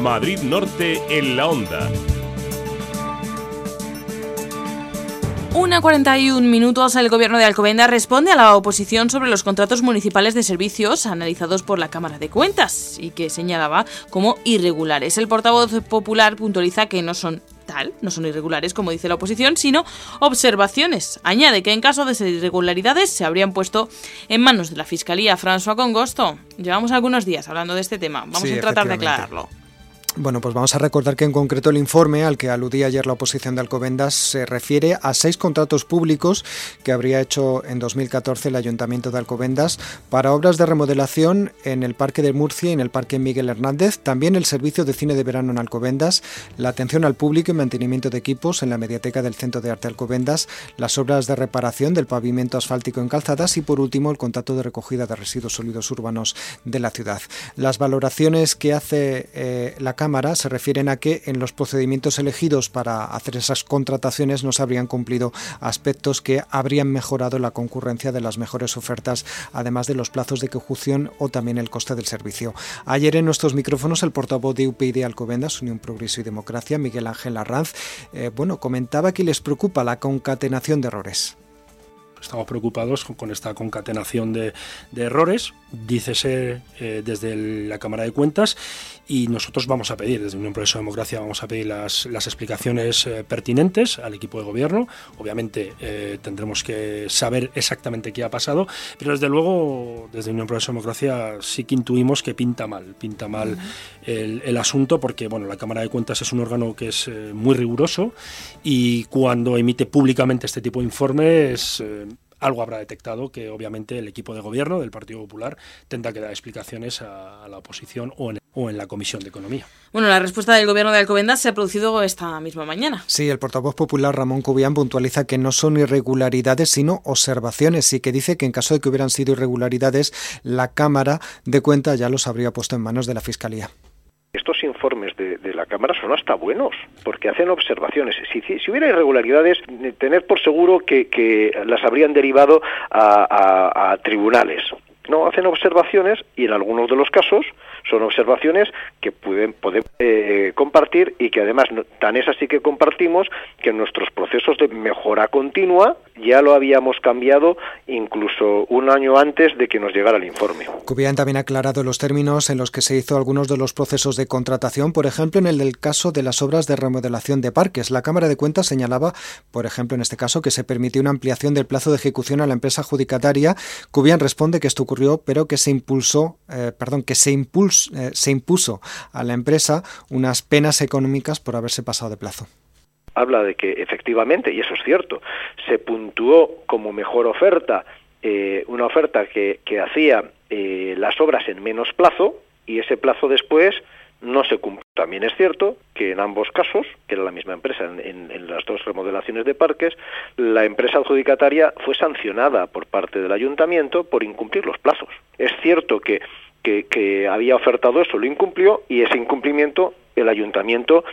Madrid Norte en la onda. Una 41 minutos, el gobierno de Alcobendas responde a la oposición sobre los contratos municipales de servicios analizados por la Cámara de Cuentas y que señalaba como irregulares. El portavoz popular puntualiza que no son tal, no son irregulares como dice la oposición, sino observaciones. Añade que en caso de ser irregularidades se habrían puesto en manos de la Fiscalía. François Congosto, llevamos algunos días hablando de este tema, vamos Sí, a tratar de aclararlo. Bueno, pues vamos a recordar que en concreto el informe al que aludía ayer la oposición de Alcobendas se refiere a seis contratos públicos que habría hecho en 2014 el Ayuntamiento de Alcobendas para obras de remodelación en el Parque de Murcia y en el Parque Miguel Hernández, también el servicio de cine de verano en Alcobendas, la atención al público y mantenimiento de equipos en la mediateca del Centro de Arte Alcobendas, las obras de reparación del pavimento asfáltico en calzadas y por último el contrato de recogida de residuos sólidos urbanos de la ciudad. Las valoraciones que hace eh, la Cámara se refieren a que en los procedimientos elegidos para hacer esas contrataciones no se habrían cumplido aspectos que habrían mejorado la concurrencia de las mejores ofertas, además de los plazos de ejecución o también el coste del servicio. Ayer en nuestros micrófonos el portavoz de UPyD Alcobendas, Unión Progreso y Democracia, Miguel Ángel Arranz, eh, bueno, comentaba que les preocupa la concatenación de errores. Estamos preocupados con, con esta concatenación de, de errores, dícese eh, desde el- la Cámara de Cuentas, y nosotros vamos a pedir, desde Unión Progreso Democracia, vamos a pedir las, las explicaciones eh, pertinentes al equipo de gobierno. Obviamente eh, tendremos que saber exactamente qué ha pasado, pero desde luego, desde Unión Progreso Democracia sí que intuimos que pinta mal, pinta mal el, el asunto, porque bueno, la Cámara de Cuentas es un órgano que es eh, muy riguroso y cuando emite públicamente este tipo de informes, algo habrá detectado que obviamente el equipo de gobierno del Partido Popular tendrá que dar explicaciones a, a la oposición o en, o en la Comisión de Economía. Bueno, la respuesta del gobierno de Alcobendas se ha producido esta misma mañana. Sí, el portavoz popular Ramón Cubián puntualiza que no son irregularidades, sino observaciones y que dice que en caso de que hubieran sido irregularidades, la Cámara de Cuentas ya los habría puesto en manos de la Fiscalía. Estos informes la Cámara son hasta buenos, porque hacen observaciones. Si, si- hubiera irregularidades, eh, tener por seguro que, que las habrían derivado a tribunales. No, hacen observaciones y en algunos de los casos son observaciones que pueden poder eh, compartir y que además tan es así que compartimos que nuestros procesos de mejora continua ya lo habíamos cambiado incluso un año antes de que nos llegara el informe. Cubián también ha aclarado los términos en los que se hizo algunos de los procesos de contratación, por ejemplo, en el del caso de las obras de remodelación de parques. La Cámara de Cuentas señalaba, por ejemplo, en este caso, que se permitió una ampliación del plazo de ejecución a la empresa adjudicataria. Cubián responde que esto ocurrió, pero que se impulsó, eh, perdón, que se, eh, se impuso a la empresa unas penas económicas por haberse pasado de plazo. habla de que efectivamente, y eso es cierto, se puntuó como mejor oferta eh, una oferta que, que hacía eh, las obras en menos plazo y ese plazo después no se cumplió. También es cierto que en ambos casos, que era la misma empresa en, en- en las dos remodelaciones de parques, la empresa adjudicataria fue sancionada por parte del ayuntamiento por incumplir los plazos. Es cierto que, que, que había ofertado eso, lo incumplió y ese incumplimiento el ayuntamiento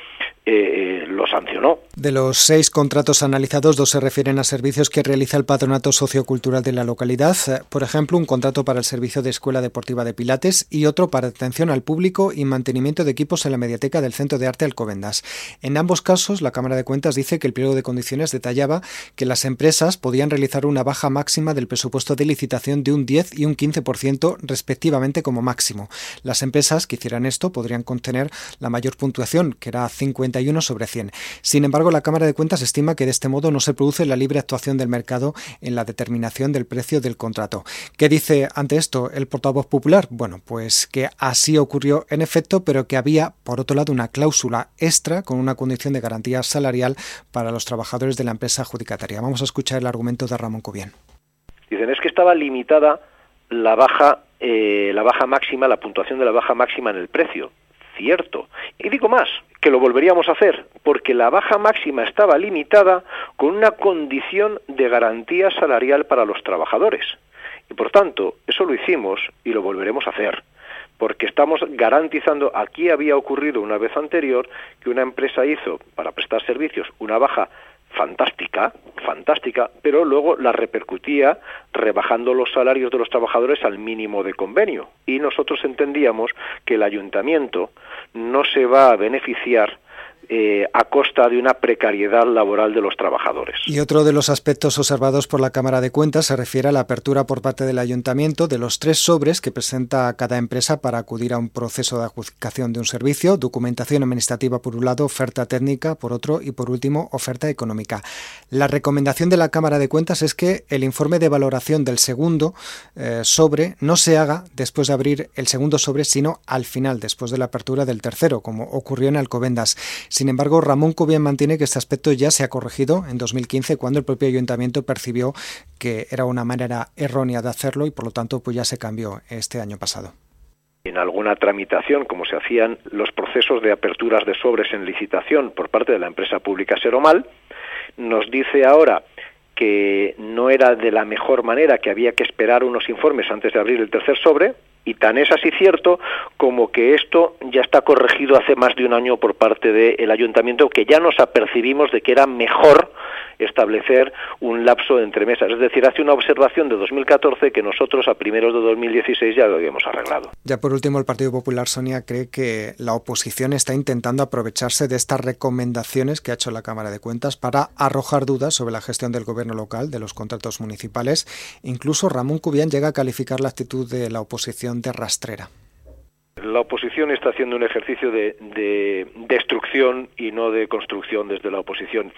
eh, eh, lo sancionó. De los seis contratos analizados, dos se refieren a servicios que realiza el Patronato Sociocultural de la localidad. Eh, Por ejemplo, un contrato para el servicio de Escuela Deportiva de Pilates y otro para atención al público y mantenimiento de equipos en la mediateca del Centro de Arte Alcobendas. En ambos casos, la Cámara de Cuentas dice que el pliego de condiciones detallaba que las empresas podían realizar una baja máxima del presupuesto de licitación de un 10 y un 15% respectivamente como máximo. Las empresas que hicieran esto podrían contener la mayor puntuación, que era 51 sobre 100. Sin embargo, la Cámara de Cuentas estima que de este modo no se produce la libre actuación del mercado en la determinación del precio del contrato. ¿Qué dice ante esto el portavoz popular? Bueno, pues que así ocurrió en efecto, pero que había, por otro lado, una cláusula extra con una condición de garantía salarial para los trabajadores de la empresa adjudicataria. Vamos a escuchar el argumento de Ramón Cubián. Dicen, es que estaba limitada la baja eh, la baja máxima, la puntuación de la baja máxima en el precio. Cierto. Y digo más, que lo volveríamos a hacer, porque la baja máxima estaba limitada con una condición de garantía salarial para los trabajadores. Y por tanto, eso lo hicimos y lo volveremos a hacer porque estamos garantizando, aquí había ocurrido una vez anterior que una empresa hizo para prestar servicios una baja fantástica, fantástica, pero luego la repercutía rebajando los salarios de los trabajadores al mínimo de convenio. Y nosotros entendíamos que el ayuntamiento no se va a beneficiar eh, a costa de una precariedad laboral de los trabajadores. Y otro de los aspectos observados por la Cámara de Cuentas se refiere a la apertura por parte del Ayuntamiento de los tres sobres que presenta cada empresa para acudir a un proceso de adjudicación de un servicio, documentación administrativa por un lado, oferta técnica por otro y por último oferta económica. La recomendación de la Cámara de Cuentas es que el informe de valoración del segundo eh, sobre no se haga después de abrir el segundo sobre, sino al final, después de la apertura del tercero, como ocurrió en Alcobendas. Sin embargo, Ramón Cubián mantiene que este aspecto ya se ha corregido en 2015 cuando el propio ayuntamiento percibió que era una manera errónea de hacerlo y por lo tanto pues ya se cambió este año pasado. En alguna tramitación, como se hacían los procesos de aperturas de sobres en licitación por parte de la empresa pública Seromal, nos dice ahora que no era de la mejor manera, que había que esperar unos informes antes de abrir el tercer sobre, y tan es así cierto como que esto ya está corregido hace más de un año por parte del ayuntamiento, que ya nos apercibimos de que era mejor establecer un lapso entre mesas. Es decir, hace una observación de 2014 que nosotros a primeros de 2016 ya lo habíamos arreglado. Ya por último, el Partido Popular, Sonia, cree que la oposición está intentando aprovecharse de estas recomendaciones que ha hecho la Cámara de Cuentas para arrojar dudas sobre la gestión del gobierno local, de los contratos municipales. Incluso Ramón Cubián llega a calificar la actitud de la oposición de rastrera. La oposición está haciendo un ejercicio de, destrucción y no de construcción desde la oposición.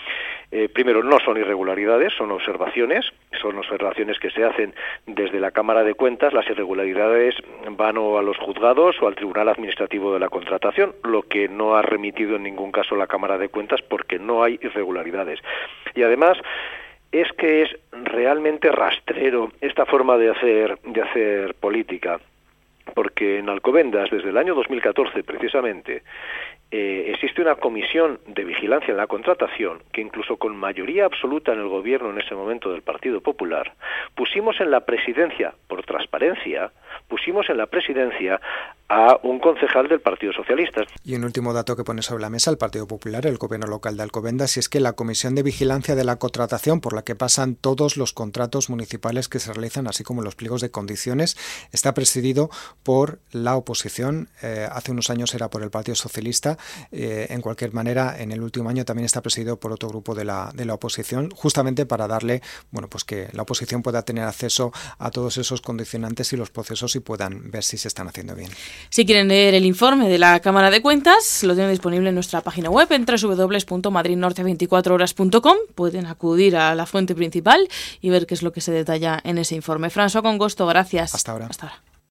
Eh, primero, no son irregularidades, son observaciones, son observaciones que se hacen desde la Cámara de Cuentas. Las irregularidades van o a los juzgados o al Tribunal Administrativo de la Contratación, lo que no ha remitido en ningún caso la Cámara de Cuentas porque no hay irregularidades. Y además, es que es realmente rastrero esta forma de hacer, de hacer política porque en Alcobendas, desde el año 2014 precisamente, eh, existe una comisión de vigilancia en la contratación que incluso con mayoría absoluta en el gobierno en ese momento del Partido Popular, pusimos en la presidencia, por transparencia, pusimos en la presidencia a un concejal del Partido Socialista. Y un último dato que pone sobre la mesa el Partido Popular, el gobierno local de Alcobendas, y es que la Comisión de Vigilancia de la Contratación, por la que pasan todos los contratos municipales que se realizan, así como los pliegos de condiciones, está presidido por la oposición. Eh, hace unos años era por el Partido Socialista. Eh, en cualquier manera, en el último año también está presidido por otro grupo de la, de la oposición, justamente para darle, bueno, pues que la oposición pueda tener acceso a todos esos condicionantes y los procesos y puedan ver si se están haciendo bien. Si quieren leer el informe de la Cámara de Cuentas, lo tienen disponible en nuestra página web en www.madridnorte24horas.com. Pueden acudir a la fuente principal y ver qué es lo que se detalla en ese informe. François, con gusto, gracias. Hasta ahora. Hasta ahora.